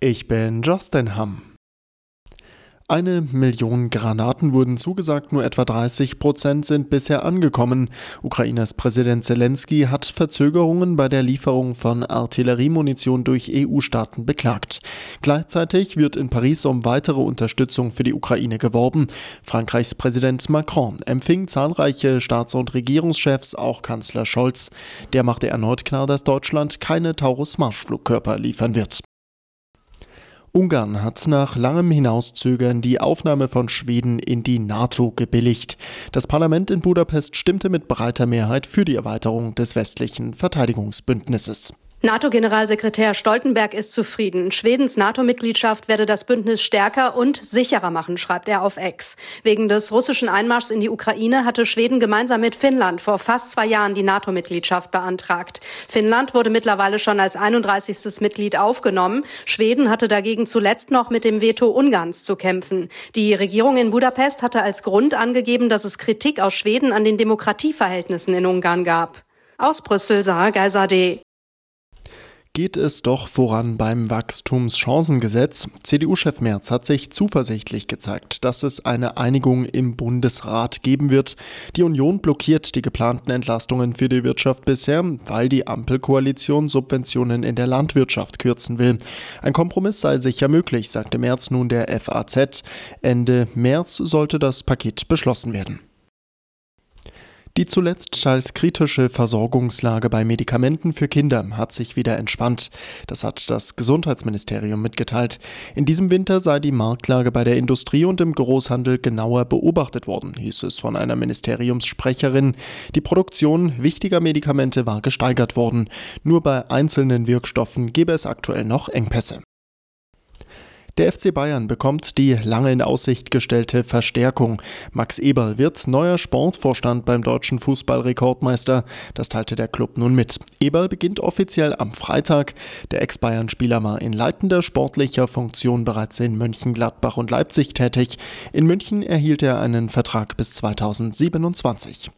Ich bin Justin Hamm. Eine Million Granaten wurden zugesagt, nur etwa 30 Prozent sind bisher angekommen. Ukrainers Präsident Zelensky hat Verzögerungen bei der Lieferung von Artilleriemunition durch EU-Staaten beklagt. Gleichzeitig wird in Paris um weitere Unterstützung für die Ukraine geworben. Frankreichs Präsident Macron empfing zahlreiche Staats- und Regierungschefs, auch Kanzler Scholz. Der machte erneut klar, dass Deutschland keine Taurus-Marschflugkörper liefern wird. Ungarn hat nach langem Hinauszögern die Aufnahme von Schweden in die NATO gebilligt. Das Parlament in Budapest stimmte mit breiter Mehrheit für die Erweiterung des westlichen Verteidigungsbündnisses. NATO-Generalsekretär Stoltenberg ist zufrieden. Schwedens NATO-Mitgliedschaft werde das Bündnis stärker und sicherer machen, schreibt er auf Ex. Wegen des russischen Einmarschs in die Ukraine hatte Schweden gemeinsam mit Finnland vor fast zwei Jahren die NATO-Mitgliedschaft beantragt. Finnland wurde mittlerweile schon als 31. Mitglied aufgenommen. Schweden hatte dagegen zuletzt noch mit dem Veto Ungarns zu kämpfen. Die Regierung in Budapest hatte als Grund angegeben, dass es Kritik aus Schweden an den Demokratieverhältnissen in Ungarn gab. Aus Brüssel sah Geiser D geht es doch voran beim Wachstumschancengesetz. CDU-Chef Merz hat sich zuversichtlich gezeigt, dass es eine Einigung im Bundesrat geben wird. Die Union blockiert die geplanten Entlastungen für die Wirtschaft bisher, weil die Ampelkoalition Subventionen in der Landwirtschaft kürzen will. Ein Kompromiss sei sicher möglich, sagte Merz nun der FAZ. Ende März sollte das Paket beschlossen werden. Die zuletzt teils kritische Versorgungslage bei Medikamenten für Kinder hat sich wieder entspannt. Das hat das Gesundheitsministerium mitgeteilt. In diesem Winter sei die Marktlage bei der Industrie und im Großhandel genauer beobachtet worden, hieß es von einer Ministeriumssprecherin. Die Produktion wichtiger Medikamente war gesteigert worden. Nur bei einzelnen Wirkstoffen gebe es aktuell noch Engpässe. Der FC Bayern bekommt die lange in Aussicht gestellte Verstärkung. Max Eberl wird neuer Sportvorstand beim deutschen Fußballrekordmeister. Das teilte der Club nun mit. Eberl beginnt offiziell am Freitag. Der Ex-Bayern-Spieler war in leitender sportlicher Funktion bereits in Mönchengladbach und Leipzig tätig. In München erhielt er einen Vertrag bis 2027.